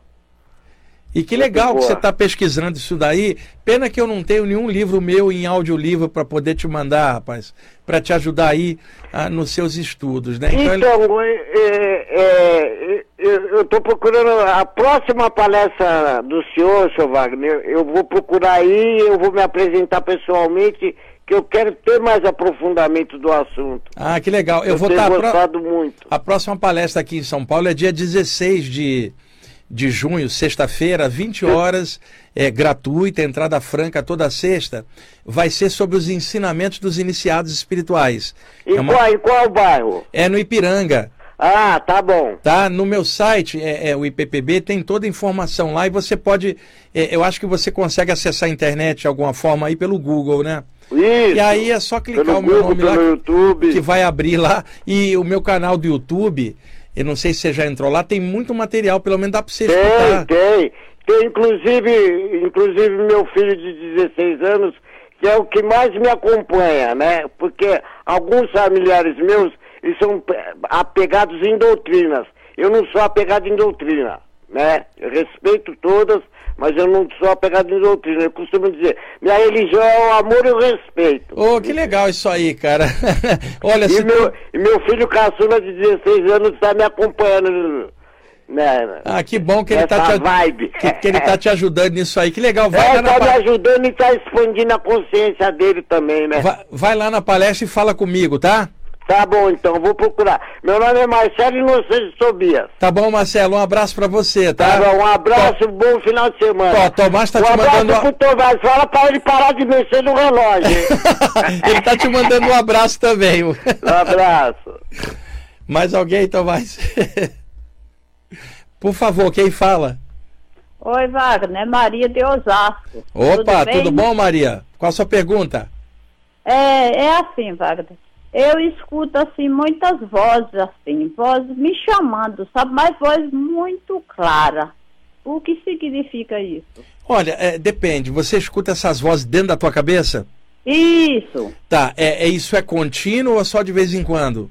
E que Muito legal que boa. você está pesquisando isso daí. Pena que eu não tenho nenhum livro meu em audiolivro para poder te mandar, rapaz, para te ajudar aí ah, nos seus estudos, né? Então, ele- é, é, eu eu estou procurando a próxima palestra do senhor, senhor Wagner. Eu vou procurar aí, eu vou me apresentar pessoalmente, que eu quero ter mais aprofundamento do assunto. Ah, que legal. Eu, vou tenho estar. gostado muito. A próxima palestra aqui em São Paulo é dia 16 de, de junho, sexta-feira, 20 horas, é gratuita, entrada franca toda sexta. Vai ser sobre os ensinamentos dos iniciados espirituais. Em, É, uma- qual, em qual bairro? é no Ipiranga. Ah, tá bom. Tá? No meu site, é, é o IPPB, tem toda a informação lá e você pode. é, eu acho que você consegue acessar a internet de alguma forma aí pelo Google, né? Isso. E aí é só clicar pelo o meu Google, nome lá YouTube. que vai abrir lá. E o meu canal do YouTube, eu não sei se você já entrou lá, tem muito material, pelo menos dá pra você Tem, escutar. tem. Tem inclusive, inclusive meu filho de 16 anos, que é o que mais me acompanha, né? Porque alguns familiares meus, eles são apegados em doutrinas. Eu não sou apegado em doutrina, né? Eu respeito todas, mas eu não sou apegado em doutrina. Eu costumo dizer, minha religião é o amor e o respeito. Ô, que legal isso aí, cara. (laughs) Olha, E se meu, e meu filho caçula de 16 anos está me acompanhando, né? Ah, que bom que ele, tá te, vibe. que, que ele tá te ajudando nisso aí. Que legal. Vai, É, lá na, tá me pa- ajudando e tá expandindo a consciência dele também, né? vai, vai lá na palestra e fala comigo, tá? Tá bom, então, vou procurar. Meu nome é Marcelo Inocêncio Tobias. Tá bom, Marcelo? Um abraço pra você, tá? Tá bom, um abraço, bom final de semana. Ó, Tomás tá um te abraço mandando. pro Tomás, fala pra ele parar de mexer no relógio. (laughs) ele tá te mandando um abraço também. um abraço. Mais alguém, Tomás? Por favor, quem fala? Oi, Wagner, é Maria de Osasco. Opa, bem? tudo bom, Maria? Qual a sua pergunta? É, é assim, Wagner. Eu escuto, assim, muitas vozes, assim, vozes me chamando, sabe? Mas voz muito clara. O que significa isso? Olha, é, depende. Você escuta essas vozes dentro da tua cabeça? Isso. Tá, é, é isso é contínuo ou só de vez em quando?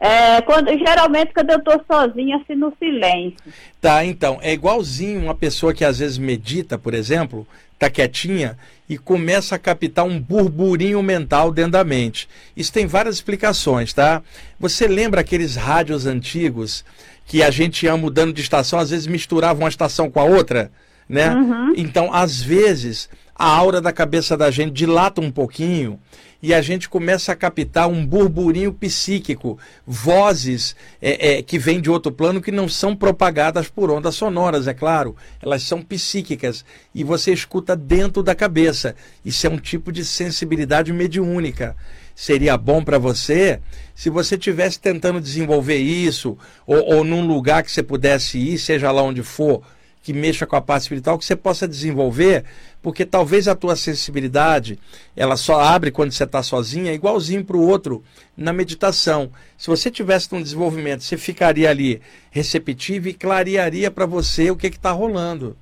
É, quando, geralmente quando eu tô sozinha, assim, no silêncio. Tá, então, é igualzinho uma pessoa que às vezes medita, por exemplo, tá quietinha e começa a captar um burburinho mental dentro da mente. Isso tem várias explicações, tá? Você lembra aqueles rádios antigos que a gente ia mudando de estação, às vezes misturava uma estação com a outra, né? Uhum. Então, às vezes, a aura da cabeça da gente dilata um pouquinho e a gente começa a captar um burburinho psíquico, vozes é, é, que vêm de outro plano que não são propagadas por ondas sonoras, é claro, elas são psíquicas e você escuta dentro da cabeça. Isso é um tipo de sensibilidade mediúnica. Seria bom para você se você estivesse tentando desenvolver isso, ou, ou num lugar que você pudesse ir, seja lá onde for, que mexa com a parte espiritual, que você possa desenvolver, porque talvez a tua sensibilidade, ela só abre quando você está sozinha, igualzinho para o outro na meditação. Se você tivesse um desenvolvimento, você ficaria ali receptivo e clarearia para você o que está rolando.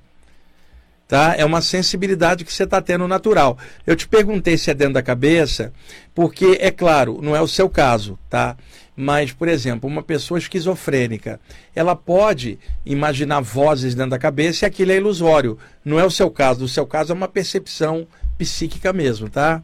Tá? É uma sensibilidade que você está tendo natural. Eu te perguntei se é dentro da cabeça, porque, é claro, não é o seu caso, tá? Mas, por exemplo, uma pessoa esquizofrênica, ela pode imaginar vozes dentro da cabeça e aquilo é ilusório. Não é o seu caso. O seu caso é uma percepção psíquica mesmo, tá?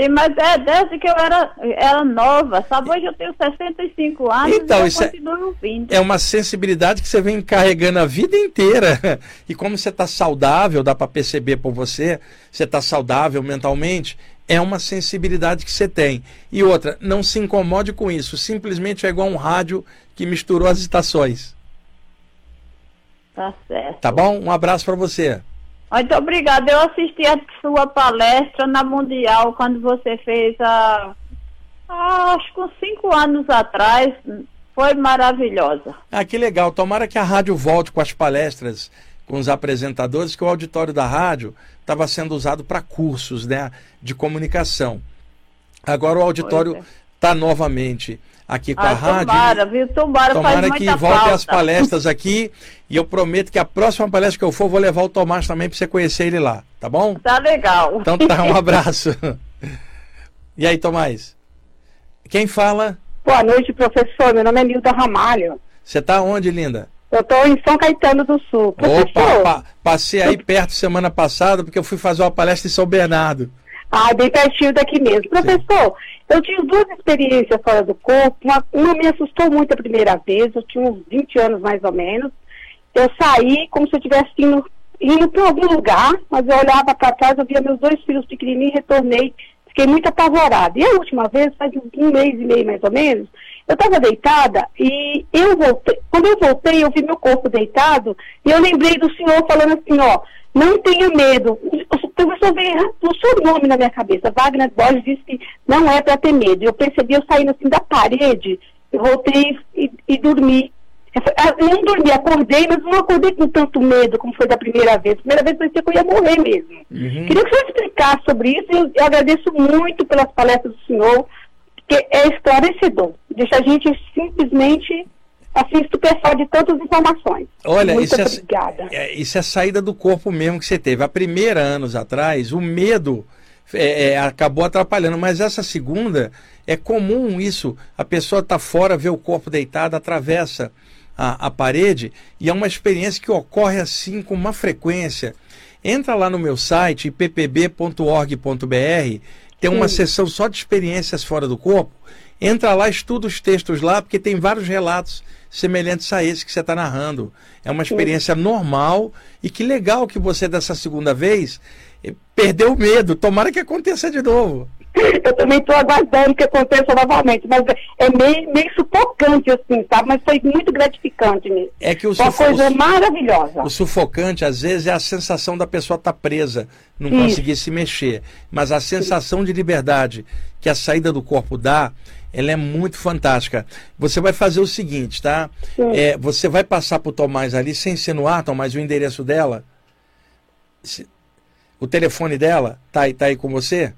Sim, mas é desde que eu era, era nova, sabe? Hoje eu tenho 65 anos Então, e eu isso é- continuo ouvindo. É uma sensibilidade que você vem carregando a vida inteira. (laughs) E como você está saudável, dá para perceber por você, você está saudável mentalmente, é uma sensibilidade que você tem. E outra, não se incomode com isso. Simplesmente é igual um rádio que misturou as estações. Tá certo. Tá bom? Um abraço para você. Muito obrigada. Eu assisti a sua palestra na Mundial quando você fez a. acho que uns cinco anos atrás. Foi maravilhosa. Ah, que legal. Tomara que a rádio volte com as palestras com os apresentadores, que o auditório da rádio estava sendo usado para cursos né, de comunicação. Agora o auditório Pois é. está novamente aqui com a Ah, rádio. tomara, viu? Tomara, Tomara faz que muita volte falta. as palestras aqui e eu prometo que a próxima palestra que eu for, vou levar o Tomás também para você conhecer ele lá, tá bom? Tá legal. Então tá, um abraço. E aí, Tomás? Quem fala? Boa noite, professor. Meu nome é Nilda Ramalho. Você tá onde, linda? Eu estou em São Caetano do Sul. Professor, Opa, pa- passei aí perto semana passada porque eu fui fazer uma palestra em São Bernardo. ah, bem pertinho daqui mesmo. Professor, eu tive duas experiências fora do corpo. Uma, uma me assustou muito a primeira vez, eu tinha uns 20 anos mais ou menos. Eu saí como se eu estivesse indo, indo para algum lugar, mas eu olhava para trás, eu via meus dois filhos pequenininhos, retornei, fiquei muito apavorada. E a última vez, faz um mês e meio mais ou menos, eu estava deitada e eu voltei. Quando eu voltei, eu vi meu corpo deitado e eu lembrei do senhor falando assim, ó, não tenha medo. O professor veio o seu nome na minha cabeça. Wagner Borges disse que não é para ter medo. Eu percebi eu saindo assim da parede, eu voltei e, e dormi. Eu ah, eu não dormi, acordei, mas não acordei com tanto medo como foi da primeira vez. Primeira vez parecia que eu ia morrer mesmo. Uhum. Queria que o senhor explicasse sobre isso. Eu, eu agradeço muito pelas palestras do senhor, porque é esclarecedor. Deixa a gente simplesmente assim estupefato de tantas informações. Olha, muito isso é, obrigada. é- isso é saída do corpo mesmo que você teve. A primeira, anos atrás, o medo é, é, acabou atrapalhando, mas essa segunda, é comum isso. A pessoa está fora, vê o corpo deitado, atravessa a, a parede, e é uma experiência que ocorre assim com uma frequência. Entra lá no meu site, ppb.org.br, tem uma Sim. seção só de experiências fora do corpo. Entra lá, estuda os textos lá, porque tem vários relatos semelhantes a esse que você está narrando. É uma experiência normal e que legal que você, dessa segunda vez, eh, perdeu o medo. Tomara que aconteça de novo. Eu também estou aguardando que aconteça novamente, mas é- é meio, meio sufocante, assim, sabe? Mas foi muito gratificante mesmo. É que o, Uma coisa o- maravilhosa. o sufocante, às vezes, é a sensação da pessoa estar presa, não Isso. conseguir se mexer. Mas a sensação de liberdade que a saída do corpo dá, ela é muito fantástica. Você vai fazer o seguinte, tá? É, você vai passar para o Tomás ali, sem insinuar, Tomás, o endereço dela? Se- O telefone dela tá aí, tá aí com você?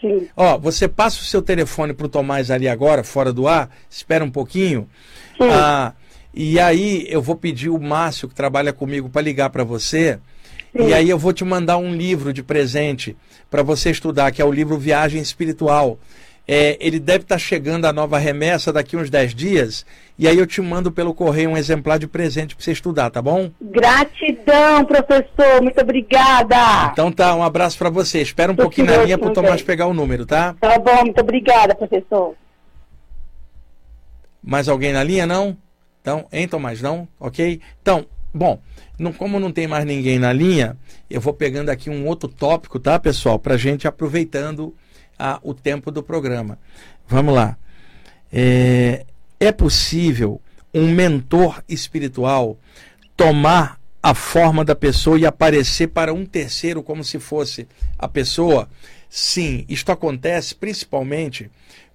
Sim. Ó, você passa o seu telefone pro Tomás ali agora, fora do ar, espera um pouquinho. Sim. Ah, e aí eu vou pedir o Márcio, que trabalha comigo, para ligar para você. Sim. E aí eu vou te mandar um livro de presente para você estudar, que é o livro Viagem Espiritual. É, ele deve estar chegando a nova remessa daqui uns 10 dias. E aí eu te mando pelo correio um exemplar de presente para você estudar, tá bom? Gratidão, professor. Muito obrigada. Então tá, um abraço para você. Espera um Tô pouquinho na linha para o Tomás pegar o número, tá? Tá bom, muito obrigada, professor. Mais alguém na linha, não? Então, hein, Tomás, não? Ok? Então, bom, não- como não tem mais ninguém na linha, eu vou pegando aqui um outro tópico, tá, pessoal? Para gente aproveitando ah, o tempo do programa. Vamos lá. É, é possível um mentor espiritual tomar a forma da pessoa e aparecer para um terceiro como se fosse a pessoa? Sim, isto acontece principalmente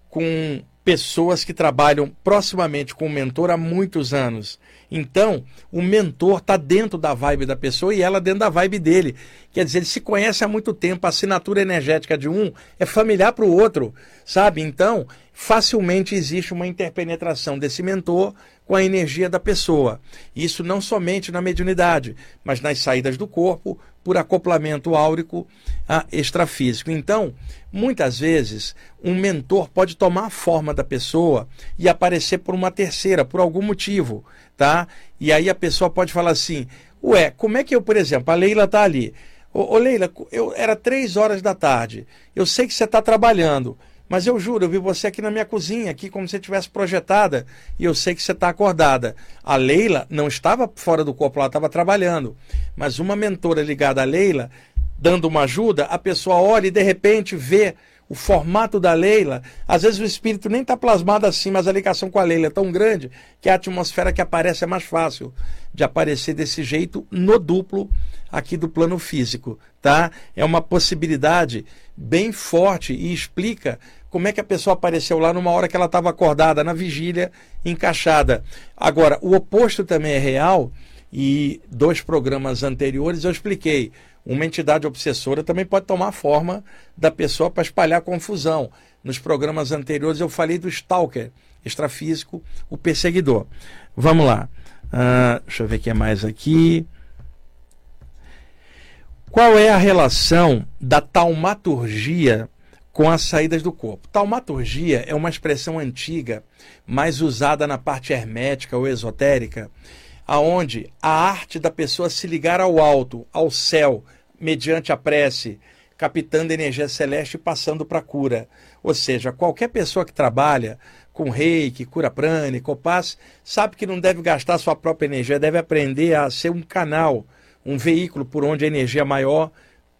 com pessoas que trabalham proximamente com o mentor há muitos anos. Então, o mentor está dentro da vibe da pessoa e ela dentro da vibe dele. Quer dizer, ele se conhece há muito tempo, a assinatura energética de um é familiar para o outro, sabe? Então, facilmente existe uma interpenetração desse mentor com a energia da pessoa. Isso não somente na mediunidade, mas nas saídas do corpo, por acoplamento áurico ah, extrafísico. Então, muitas vezes, um mentor pode tomar a forma da pessoa e aparecer por uma terceira, por algum motivo, tá? E aí a pessoa pode falar assim: Ué, como é que eu, por exemplo, a Leila tá ali. Ô, ô Leila, eu, era três horas da tarde. Eu sei que você está trabalhando. Mas eu juro, eu vi você aqui na minha cozinha, aqui como se estivesse projetada, e eu sei que você está acordada. A Leila não estava fora do corpo, ela estava trabalhando. Mas uma mentora ligada a Leila, dando uma ajuda, a pessoa olha e de repente vê o formato da Leila. Às vezes o espírito nem está plasmado assim, mas a ligação com a Leila é tão grande que a atmosfera que aparece é mais fácil de aparecer desse jeito no duplo aqui do plano físico, tá? É uma possibilidade bem forte e explica como é que a pessoa apareceu lá numa hora que ela estava acordada, na vigília, encaixada. Agora, o oposto também é real e dois programas anteriores eu expliquei. Uma entidade obsessora também pode tomar a forma da pessoa para espalhar confusão. Nos programas anteriores eu falei do stalker extrafísico, o perseguidor. Vamos lá. Ah, deixa eu ver o que é mais aqui. Qual é a relação da taumaturgia com as saídas do corpo? Taumaturgia é uma expressão antiga, mais usada na parte hermética ou esotérica, aonde a arte da pessoa se ligar ao alto, ao céu, mediante a prece, captando energia celeste e passando para a cura. Ou seja, qualquer pessoa que trabalha com reiki, cura prânica, paz, sabe que não deve gastar sua própria energia, deve aprender a ser um canal, um veículo por onde a energia maior,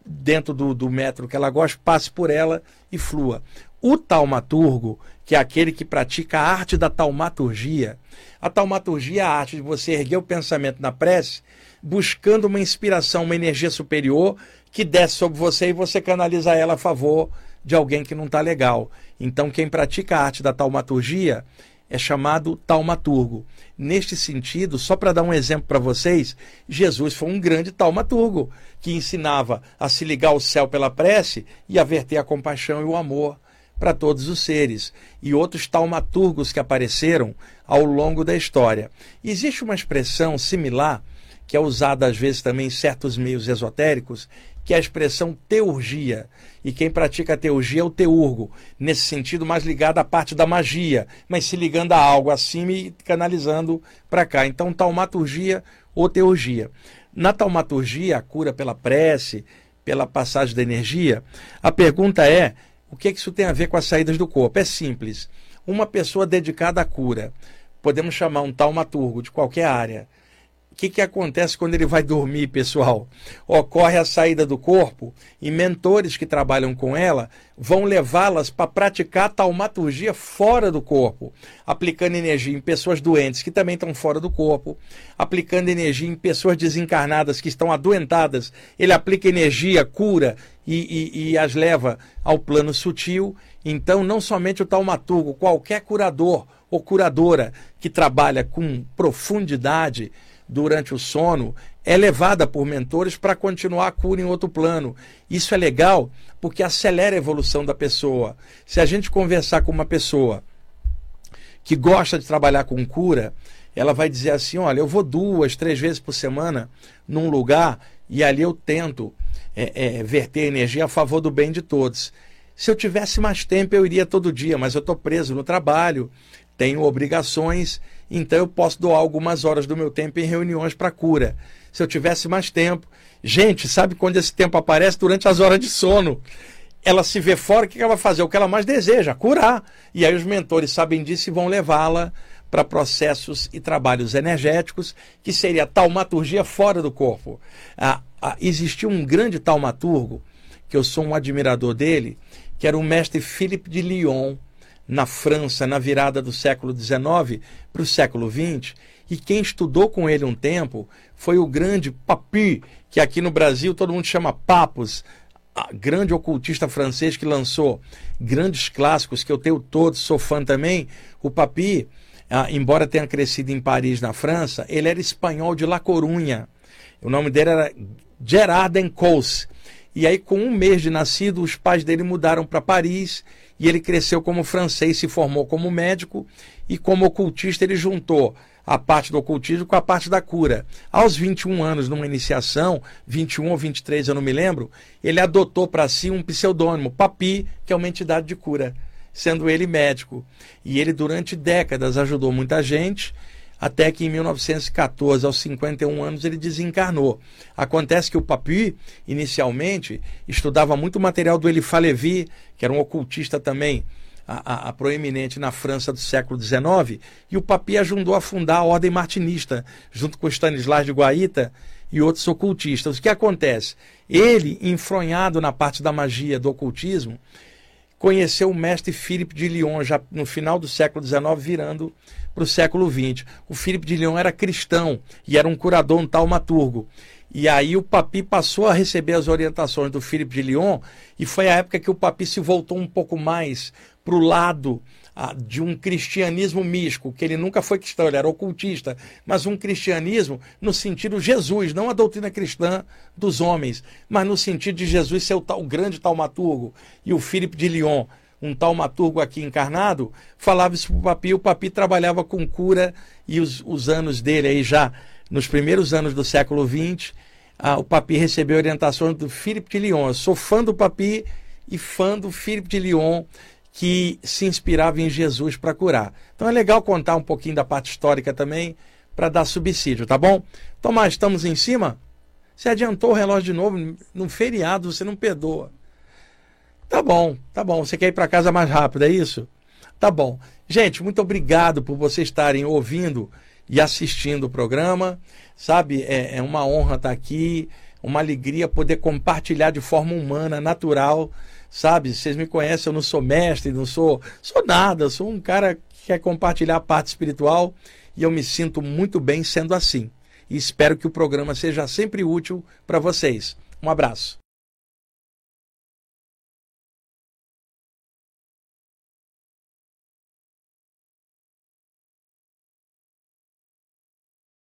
dentro do, do método que ela gosta, passe por ela e flua. O taumaturgo, que é aquele que pratica a arte da taumaturgia, a taumaturgia é a arte de você erguer o pensamento na prece, buscando uma inspiração, uma energia superior que desce sobre você e você canaliza ela a favor de alguém que não está legal. Então, quem pratica a arte da taumaturgia é chamado taumaturgo. Neste sentido, só para dar um exemplo para vocês, Jesus foi um grande taumaturgo que ensinava a se ligar ao céu pela prece e a verter a compaixão e o amor para todos os seres. E outros taumaturgos que apareceram ao longo da história. Existe uma expressão similar que é usada às vezes também em certos meios esotéricos, que é a expressão teurgia. E quem pratica a teurgia é o teurgo, nesse sentido mais ligado à parte da magia, mas se ligando a algo acima e canalizando para cá. Então, taumaturgia ou teurgia. Na taumaturgia, a cura pela prece, pela passagem da energia, a pergunta é: o que, é que isso tem a ver com as saídas do corpo? É simples. Uma pessoa dedicada à cura, podemos chamar um taumaturgo de qualquer área, o que, que acontece quando ele vai dormir, pessoal? Ocorre a saída do corpo e mentores que trabalham com ela vão levá-las para praticar taumaturgia fora do corpo, aplicando energia em pessoas doentes que também estão fora do corpo, aplicando energia em pessoas desencarnadas que estão adoentadas. Ele aplica energia, cura e, e, e as leva ao plano sutil. Então, não somente o taumaturgo, qualquer curador ou curadora que trabalha com profundidade durante o sono é levada por mentores para continuar a cura em outro plano. Isso é legal porque acelera a evolução da pessoa. Se a gente conversar com uma pessoa que gosta de trabalhar com cura, ela vai dizer assim: olha, eu vou duas, três vezes por semana num lugar e ali eu tento é, é, verter energia a favor do bem de todos. Se eu tivesse mais tempo, eu iria todo dia, mas eu estou preso no trabalho, tenho obrigações, então eu posso doar algumas horas do meu tempo em reuniões para cura. Se eu tivesse mais tempo. Gente, sabe quando esse tempo aparece? Durante as horas de sono. Ela se vê fora, o que ela vai fazer? O que ela mais deseja, curar. E aí os mentores sabem disso e vão levá-la para processos e trabalhos energéticos, que seria a taumaturgia fora do corpo. Ah, ah, um grande taumaturgo, que eu sou um admirador dele, que era o mestre Philippe de Lyon, na França, na virada do século XIX para o século XX, e quem estudou com ele um tempo foi o grande Papi, que aqui no Brasil todo mundo chama Papos, grande ocultista francês que lançou grandes clássicos que eu tenho todos, sou fã também. O Papi, ah, embora tenha crescido em Paris, na França, ele era espanhol de La Corunha. O nome dele era Gerard Encous. E aí, com um mês de nascido, os pais dele mudaram para Paris e ele cresceu como francês, se formou como médico e como ocultista ele juntou a parte do ocultismo com a parte da cura. Aos 21 anos, numa iniciação, 21 ou 23, eu não me lembro, ele adotou para si um pseudônimo, Papi, que é uma entidade de cura, sendo ele médico. E ele, durante décadas, ajudou muita gente até que em 1914, aos 51 anos, ele desencarnou. Acontece que o Papi, inicialmente, estudava muito material do Eliphas Levi, que era um ocultista também, a, a, a, proeminente na França do século XIX, e o Papi ajudou a fundar a Ordem Martinista, junto com Stanislas de Guaita e outros ocultistas. O que acontece? Ele, enfronhado na parte da magia do ocultismo, conheceu o mestre Philippe de Lyon, já no final do século XIX, virando para o século XX. O Filipe de Lyon era cristão e era um curador, um taumaturgo. E aí o Papi passou a receber as orientações do Filipe de Lyon e foi a época que o Papi se voltou um pouco mais para o lado de um cristianismo místico, que ele nunca foi cristão, ele era ocultista, mas um cristianismo no sentido Jesus, não a doutrina cristã dos homens, mas no sentido de Jesus ser o, tal, grande taumaturgo e o Filipe de Lyon um taumaturgo aqui encarnado, falava isso para o Papi, o Papi trabalhava com cura e os, os anos dele aí já, nos primeiros anos do século XX, ah, o Papi recebeu orientações do Philippe de Lyon. Eu sou fã do Papi e fã do Philippe de Lyon, que se inspirava em Jesus para curar. Então é legal contar um pouquinho da parte histórica também, para dar subsídio, tá bom? Tomás, estamos em cima? Você adiantou o relógio de novo, no feriado você não perdoa. Tá bom, tá bom. Você quer ir para casa mais rápido, é isso? Tá bom. Gente, muito obrigado por vocês estarem ouvindo e assistindo o programa. Sabe, é, é uma honra estar aqui, uma alegria poder compartilhar de forma humana, natural. Sabe, vocês me conhecem, eu não sou mestre, não sou, sou nada, sou um cara que quer compartilhar a parte espiritual e eu me sinto muito bem sendo assim. E espero que o programa seja sempre útil para vocês. Um abraço.